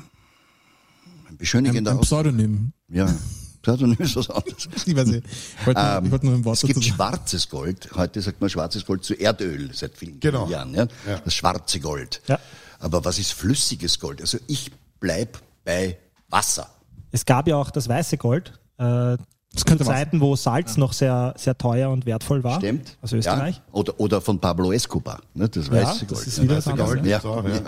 Ein, beschönigender ein Aus. Pseudonym. Ja, Pseudonym ist was anderes. Ich weiß nicht. Ich wollte, nur- ich wollte nur ein Wort Ähm, Es gibt sagen. schwarzes Gold. Heute sagt man schwarzes Gold zu Erdöl seit vielen Genau. Jahren. Ja? Ja. Das schwarze Gold. Ja. Aber was ist flüssiges Gold? Also ich bleib bei Wasser. Es gab ja auch das weiße Gold. Äh, Das könnte. Zeiten, wo Salz noch sehr, sehr teuer und wertvoll war. Stimmt? Aus Österreich. Ja. Oder, oder von Pablo Escobar. Ne? Das Ja, weiße das Gold. ist wieder was Weiße anderes. Gold. Ja. ja. Ja. ja.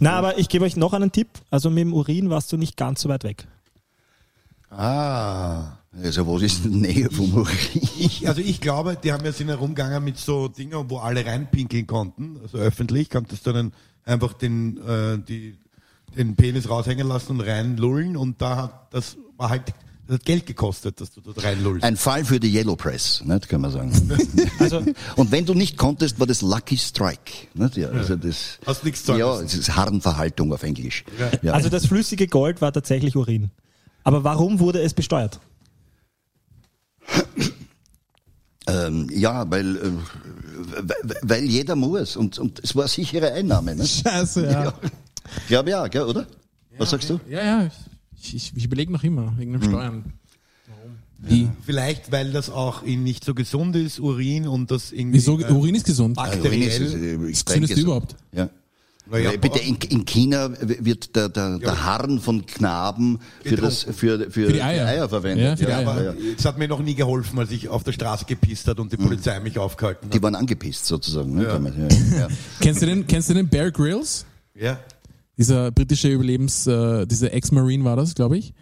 Na, aber ich gebe euch noch einen Tipp. Also mit dem Urin warst du nicht ganz so weit weg. Ah. Also was ist in der Nähe vom Urin? Ich, also ich glaube, die haben ja sind herumgegangen mit so Dingen, wo alle reinpinkeln konnten, also öffentlich, konntest du dann einfach den, äh, die, den Penis raushängen lassen und reinlullen und da hat, das war halt, das hat Geld gekostet, dass du dort reinlullst. Ein Fall für die Yellow Press, nicht, kann man sagen. Also Und wenn du nicht konntest, war das Lucky Strike. Nicht? Ja, also das, Hast nichts sagen Ja, es ist Harnverhaltung auf Englisch. Ja. Also das flüssige Gold war tatsächlich Urin. Aber warum wurde es besteuert? ähm, ja, weil, äh, weil- jeder muss und, und es war sichere Einnahme. Ne? Scheiße, ja. Ja. Ich glaube ja, gell, oder? Was sagst du? Ja, ja. Ich, ich, ich überlege noch immer, wegen Hm. dem Steuern. Warum? Wie? Vielleicht, weil das auch in nicht so gesund ist, Urin und das irgendwie. Wieso? äh, Urin ist gesund. Also, Urin ist, bakteriell. äh, du gesund. überhaupt? Ja. Na ja, Weil bitte, in, in China wird der, der, der Harn von Knaben für, das, für, für, Für die Eier. verwendet. Ja, für die Eier. aber ja. es hat mir noch nie geholfen, als ich auf der Straße gepisst hat und die Polizei mich aufgehalten hat. Die waren angepisst sozusagen. Ne? Ja. Damit, ja. Ja. Kennst du den, kennst du den Bear Grylls? Ja. Dieser britische Überlebens, äh, dieser Ex-Marine war das, glaube ich.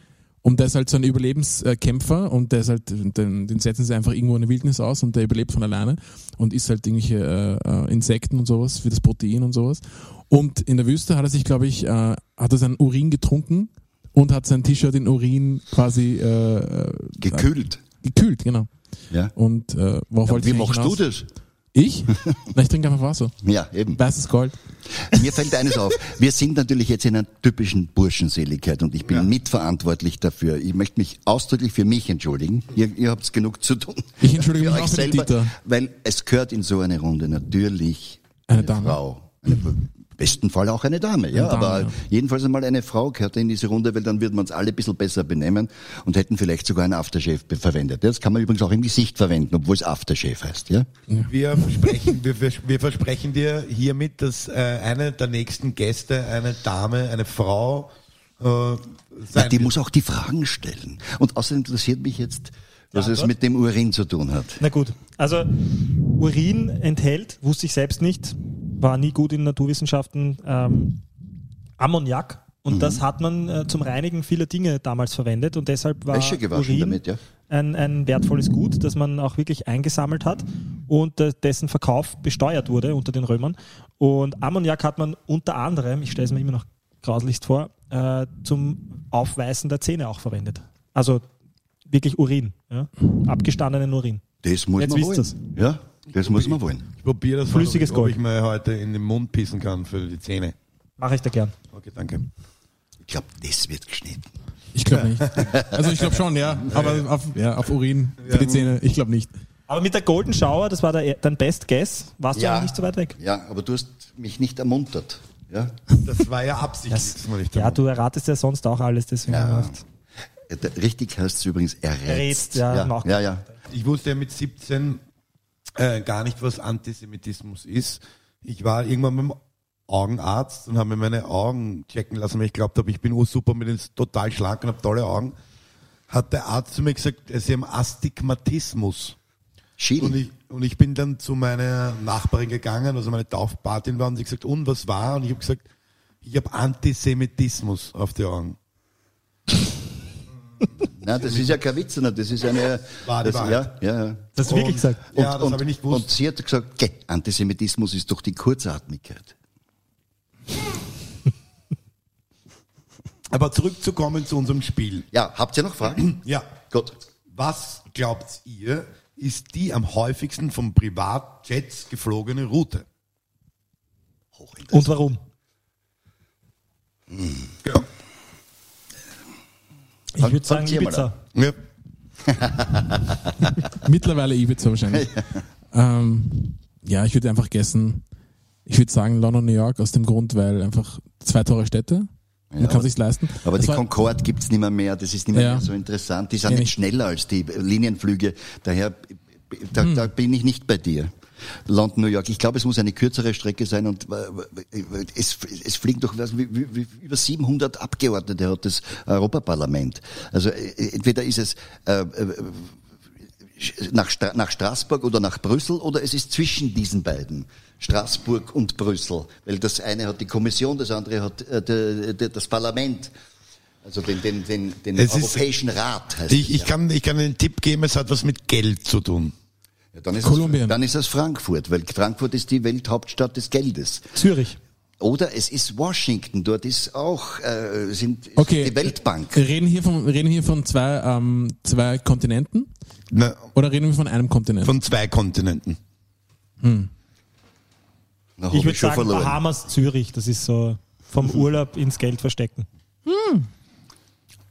Und der ist halt so ein Überlebenskämpfer und der ist halt, den, den setzen sie einfach irgendwo in der Wildnis aus und der überlebt von alleine und isst halt irgendwelche äh, äh, Insekten und sowas für das Protein und sowas. Und in der Wüste hat er sich, glaube ich, äh, hat er seinen Urin getrunken und hat sein T-Shirt in Urin quasi äh, äh, Gekühlt. gekühlt, genau. Ja. Und äh, worauf Ja, wollte wie machst du das? Ich? Na, ich trinke einfach Wasser. Ja, eben. Weißes Gold. Mir fällt eines auf. Wir sind natürlich jetzt in einer typischen Burschenseligkeit und ich bin mitverantwortlich dafür. Ich möchte mich ausdrücklich für mich entschuldigen. Ihr, ihr habt genug zu tun. Ich entschuldige Für mich euch auch selber, Dieter. Weil es gehört in so eine Runde natürlich Eine eine, Dame. Frau. Eine, besten Fall auch eine Dame, ja. Dame, aber ja. jedenfalls einmal eine Frau gehört in diese Runde, weil dann würden wir uns alle ein bisschen besser benehmen und hätten vielleicht sogar ein Aftershave verwendet. Das kann man übrigens auch im Gesicht verwenden, obwohl es Aftershave heißt, ja. Wir versprechen, wir, vers- wir versprechen dir hiermit, dass äh, eine der nächsten Gäste eine Dame, eine Frau äh, Na, sein die wird. muss auch die Fragen stellen. Und außerdem interessiert mich jetzt, was Ja, es mit dem Urin zu tun hat. Na gut, also Urin enthält, wusste ich selbst nicht, war nie gut in Naturwissenschaften, ähm, Ammoniak. Und Mhm. das hat man äh, zum Reinigen vieler Dinge damals verwendet und deshalb war Urin damit, ja. ein, ein wertvolles Gut, das man auch wirklich eingesammelt hat und äh, dessen Verkauf besteuert wurde unter den Römern. Und Ammoniak hat man unter anderem, ich stelle es mir immer noch grauslichst vor, äh, zum Aufweißen der Zähne auch verwendet. Also wirklich Urin, ja? abgestandenen Urin. Das muss Jetzt man wisst wollen. ihr's. Ja, Das muss man wollen. Ich probiere das Flüssiges ob, Gold. ob ich mir heute in den Mund pissen kann für die Zähne. Mache ich da gern. Okay, danke. Ich glaube, das wird geschnitten. Ich glaube nicht. Also ich glaube schon, ja. Aber auf, ja, auf Urin für die Zähne, ich glaube nicht. Aber mit der Golden Shower, das war der, dein Best Guess, warst du Ja. ja nicht so weit weg. Ja, aber du hast mich nicht ermuntert. Ja? Das war ja absichtlich. man nicht Ja, du erratest ja sonst auch alles, deswegen. Ja. der- Richtig heißt es übrigens errätzt. Errätzt, ja, ja, ja, ja. Ich wusste ja mit 17 äh, gar nicht, was Antisemitismus ist. Ich war irgendwann beim Augenarzt und habe mir meine Augen checken lassen, weil ich glaubt habe, ich bin ursuper, bin jetzt total schlank und habe tolle Augen. Hat der Arzt zu mir gesagt, sie haben Astigmatismus. Und Schielen. ich, und ich bin dann zu meiner Nachbarin gegangen, also meine Taufpatin war, und sie gesagt, und was war? Und ich habe gesagt, ich habe Antisemitismus auf die Augen. Nein, das ist ja kein Witz, sondern das ist eine. War die das, Wahrheit. ja, ja, ja. Das hast du wirklich Und- gesagt. Ja, und, das habe ich nicht und gewusst. sie hat gesagt, geh, Antisemitismus ist doch die Kurzatmigkeit. Aber zurückzukommen zu unserem Spiel. Ja, habt ihr noch Fragen? Ja. Gut. Was glaubt ihr, ist die am häufigsten von Privatjets geflogene Route? Hochinteressant. Und warum? Ja. Ich würde sagen Ibiza. ja. Mittlerweile Ibiza wahrscheinlich. ähm, ja, ich würde einfach gessen. Ich würde sagen London, New York aus dem Grund, weil einfach zwei teure Städte. Man kann aber- sich's leisten. Aber Das die Concorde gibt's nicht mehr mehr, das ist nicht mehr, Ja. mehr so interessant. Die sind Ja, nicht nicht. schneller als die Linienflüge. Daher, da, Hm. da bin ich nicht bei dir. London, New York. Ich glaube, es muss eine kürzere Strecke sein und äh, es, es fliegen doch wie, wie, über 700 Abgeordnete hat das Europaparlament. Also äh, entweder ist es äh, äh, nach, Stra nach Straßburg oder nach Brüssel oder es ist zwischen diesen beiden, Straßburg und Brüssel, weil das eine hat die Kommission, das andere hat äh, de, de, das Parlament, also den, den, den, den Es ist- Europäischen Rat heißt Ich, es, ich, ja. kann, ich kann einen Tipp geben, es hat was mit Geld zu tun. Ja, dann ist Kolumbien. Es, dann ist es Frankfurt, weil Frankfurt ist die Welthauptstadt des Geldes. Zürich. Oder es ist Washington, dort ist auch äh, sind ist Okay. die Weltbank. Wir reden hier von, wir reden hier von zwei, ähm, zwei Kontinenten Na, oder reden wir von einem Kontinent? von zwei Kontinenten. Na, hab Ich würde schon sagen verloren. Bahamas, Zürich. Das ist so vom Urlaub ins Geld verstecken.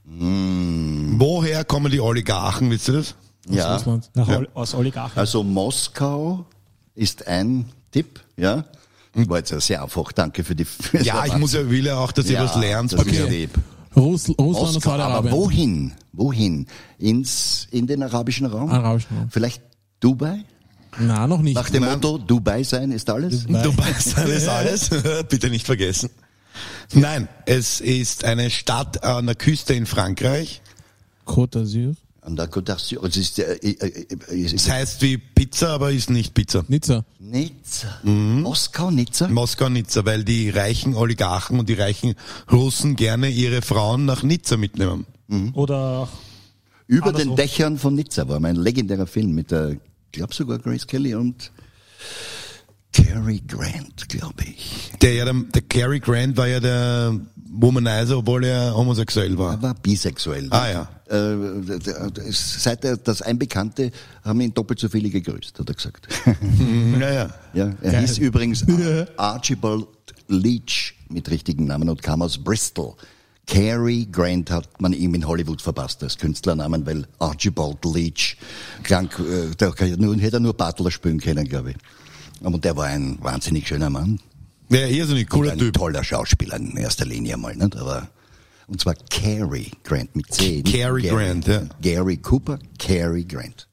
Woher kommen die Oligarchen, wisst ihr das? Ja. Russland. Nach Ja. Ol aus Oligarchen. Also Moskau ist ein Tipp, ja. War jetzt ja sehr einfach, danke für die für Ja, ich muss ja, will ja auch, dass ihr was lernt. Das ist Okay. lieb. Russ, Russland und Moskau, aber Saudi-Arabien. wohin? Wohin? Ins, in den arabischen Raum? Arabischen Raum. Vielleicht Dubai? Na, noch nicht. Nach dem Motto, Dubai sein ist alles? Dubai ist alles, alles. Bitte nicht vergessen. Nein, es ist eine Stadt an der Küste in Frankreich. Côte d'Azur. An der Côte d'Azur. Es ist, äh, äh, äh, es Es heißt wie Pizza, aber ist nicht Pizza. Nizza. Nizza. Mhm. Moskau, Nizza? Moskau, Nizza, weil die reichen Oligarchen und die reichen Russen gerne ihre Frauen nach Nizza mitnehmen. Oder Über Andersrum. den Dächern von Nizza war mein legendärer Film mit der, ich glaube sogar Grace Kelly und Cary Grant, glaube ich. Der, ja, der, der Cary Grant war ja der Womanizer, obwohl er homosexuell war. Er war bisexuell. Ah, ja. Äh, seit er das Einbekannte haben ihn doppelt so viele gegrüßt, hat er gesagt. Naja. ja, er hieß übrigens Archibald Leach mit richtigen Namen und kam aus Bristol. Cary Grant hat man ihm in Hollywood verpasst als Künstlernamen, weil Archibald Leach klang, äh, ja nur, hätte er nur Butler spielen können, glaube ich. Aber der war ein wahnsinnig schöner Mann. Ja, irrsinnig cooler ein Typ. toller Schauspieler in erster Linie mal, nicht? Aber, und zwar Cary Grant mit C. Cary. Grant, ja. Gary Cooper, Cary Grant.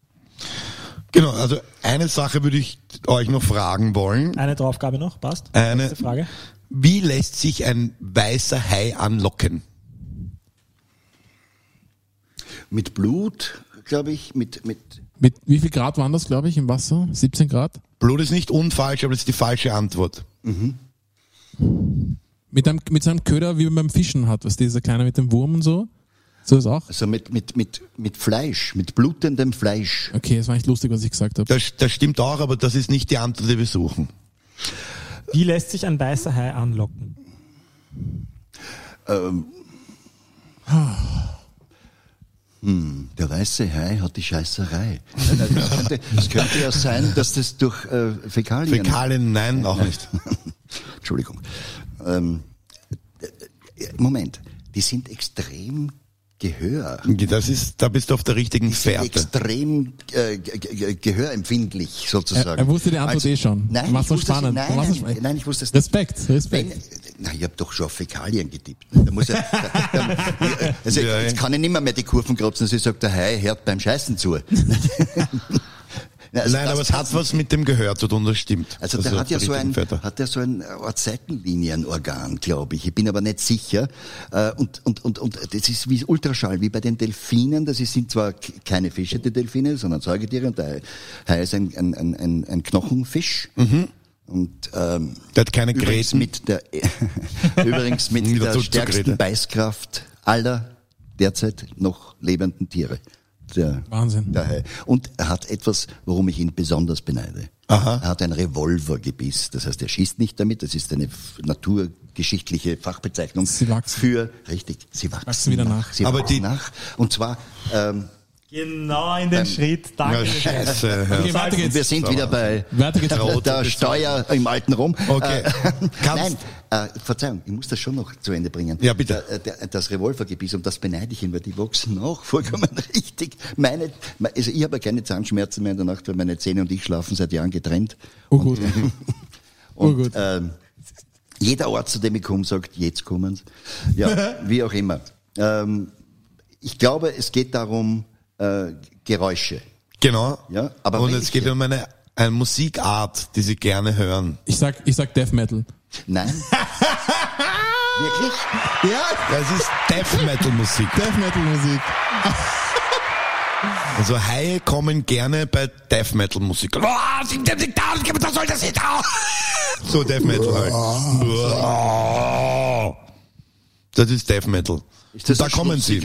Genau, also eine Sache würde ich euch noch fragen wollen. eine Draufgabe noch, passt? Eine- Letzte Frage. Wie lässt sich ein weißer Hai anlocken? Mit Blut, glaube ich, mit, mit, Mit wie viel Grad waren das, glaube ich, im Wasser? 17 Grad? Blut ist nicht unfalsch, aber das ist die falsche Antwort. Mit, einem, mit so einem Köder, wie man beim Fischen hat, was dieser kleine mit dem Wurm und so? So ist auch? also mit, mit, mit, mit Fleisch, mit blutendem Fleisch. Okay, das war nicht lustig, was ich gesagt habe. Das, das stimmt auch, aber das ist nicht die Antwort, die wir suchen. Wie lässt sich ein weißer Hai anlocken? Ähm, Der weiße Hai hat die Scheißerei. Das könnte, könnte ja sein, dass das durch äh, Fäkalien... Fäkalien, nein, auch nicht. Entschuldigung. Ähm, äh, Moment, die sind extrem Gehör. Das ist, da bist du auf der richtigen Fährte. extrem äh, ge- ge- gehörempfindlich sozusagen. Also, Er- er wusste die Antwort eh schon. Nein, Mach's ich wusste es- spannend. Nein, nein, spannend. nein, ich wusste es nicht. Respekt, Respekt. Wenn, na, ich habe doch schon auf Fäkalien getippt. Da muss er, da, da, also Ja, jetzt kann ich nicht mehr, mehr die Kurven kratzen, also ich sage, der Hai hört beim Scheißen zu. Also Nein, aber es hat was mit dem Gehör zu tun, das stimmt. Also Das der hat ja so ein, hat ja so ein Seitenlinienorgan, glaube ich. Ich bin aber nicht sicher. Äh, Und, und, und, und das ist wie Ultraschall, wie bei den Delfinen. Das sind zwar keine Fische, die Delfine, sondern Säugetiere. Und der Hai ist ein, ein, ein, ein, Knochenfisch. Und ähm, Der hat keine übrigens Gräten. mit der übrigens mit der stärksten. Beißkraft aller derzeit noch lebenden Tiere. Der, Wahnsinn. Der Hai. Und er hat etwas, worum ich ihn besonders beneide. Aha. Er hat ein Revolvergebiss. Das heißt, er schießt nicht damit. Das ist eine naturgeschichtliche Fachbezeichnung Sie wachsen. für richtig. Sie wachsen, Wachsen wieder nach. Sie Aber wachsen die- nach. Und zwar ähm, Genau in den Schritt. Danke. Ja, scheiße. Okay, Ja. weiter geht's. wir sind wieder bei der, der Steuer im alten Rom. Okay. Äh, Nein, äh, Verzeihung, ich muss das schon noch zu Ende bringen. Ja, bitte. Äh, der, das Revolvergebiss, und das beneide ich ihn, weil die wachsen noch vollkommen richtig. Meine, also ich habe ja keine Zahnschmerzen mehr in der Nacht, weil meine Zähne und ich schlafen seit Jahren getrennt. Oh gut. Oh Und gut. ähm, jeder Ort, zu dem ich komme, sagt, jetzt kommen sie. Ja, wie auch immer. Ähm, ich glaube, es geht darum, äh, Geräusche. Genau. Ja, aber Und welche? es geht um eine, eine Musikart, die sie gerne hören. Ich sag, ich sag Death Metal. Nein? Wirklich? Ja, Das ist Death Metal Musik. Death Metal Musik. Also Haie kommen gerne bei Death Metal Musik. So Death Metal halt. Das ist Death Metal. Ist das da ein kommen sie.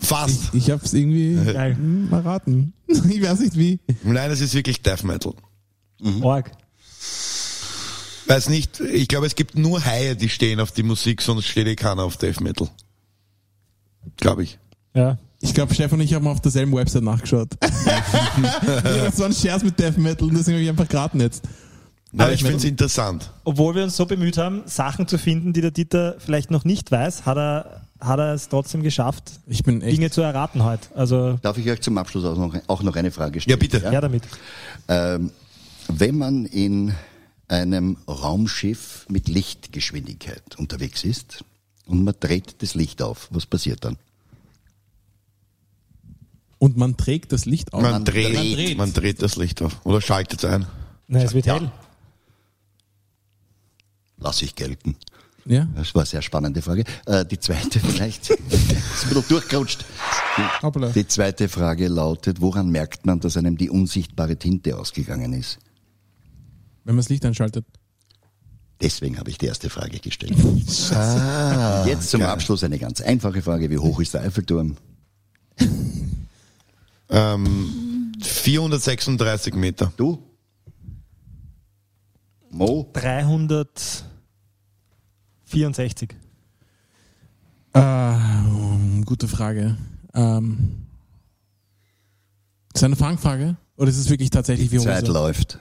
Fast. Ich hab's irgendwie Geil. hm, erraten. Ich weiß nicht wie. Nein, das ist wirklich Death Metal. Org. Weiß nicht, ich glaube, es gibt nur Haie, die stehen auf die Musik, sonst steht eh keiner auf Death Metal. Glaube ich. Ja. Ich glaube, Stefan und ich haben auf derselben Website nachgeschaut. ja, das war ein Scherz mit Death Metal und deswegen habe ich einfach geraten jetzt. Nein, Aber ich finde es interessant. Obwohl wir uns so bemüht haben, Sachen zu finden, die der Dieter vielleicht noch nicht weiß, hat er, hat er es trotzdem geschafft, Ich bin echt. Dinge zu erraten heute. Also, Darf ich euch zum Abschluss auch noch, auch noch eine Frage Ja, stellen? bitte. ja, damit. Ähm, wenn man in einem Raumschiff mit Lichtgeschwindigkeit unterwegs ist und man dreht das Licht auf, was passiert dann? Und man trägt das Licht auf. Man, Man dreht, dreht. man dreht das Licht auf. Oder schaltet es ein. Nein, es wird Ja. hell. Lass ich gelten. Ja, Das war eine sehr spannende Frage. Äh, die zweite vielleicht, ist ein bisschen durchgerutscht. hoppla. Die zweite Frage lautet, woran merkt man, dass einem die unsichtbare Tinte ausgegangen ist? Wenn man das Licht einschaltet. Deswegen habe ich die erste Frage gestellt. Jetzt zum Abschluss eine ganz einfache Frage. Wie hoch ist der Eiffelturm? Ähm, 436 Meter. Du? Mo? 364. Äh, gute Frage. Ähm, ist das eine Fangfrage? Oder ist es wirklich tatsächlich wie hoch? Zeit ist er? läuft.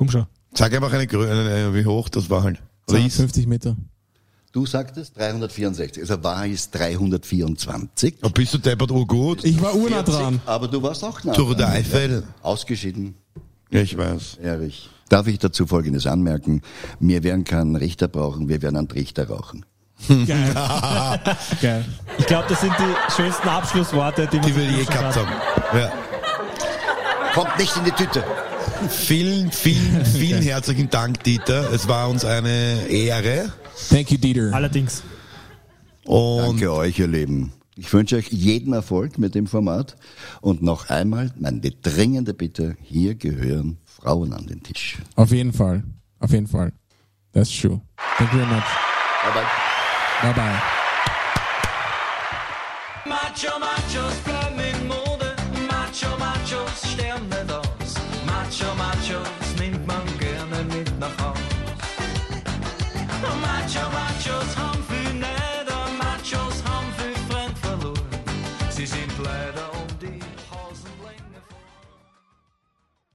Komm schon. Sag einfach eine, Grö- eine wie hoch das war halt. Ries. 250 Meter. Du sagtest 364. Also war es 324. Oh, bist du deppert urgut? Ich war urnah dran. Aber du warst auch nah. Tour dran. der Eiffel. Ausgeschieden, ich weiß. Erich. Darf ich dazu Folgendes anmerken? Wir werden keinen Richter brauchen, wir werden einen Trichter rauchen. Geil. Geil. Ich glaube, das sind die schönsten Abschlussworte, die, Die wir je schon gehabt haben. Ja. Kommt nicht in die Tüte. Vielen, vielen, vielen herzlichen Dank, Dieter. Es war uns eine Ehre. Thank you, Dieter. Allerdings. Und Danke euch, ihr Lieben. Ich wünsche euch jeden Erfolg mit dem Format. Und noch einmal meine dringende Bitte, hier gehören Frauen an den Tisch. Auf jeden Fall. Auf jeden Fall. That's true. Thank you very much. Bye bye. Bye bye. Macho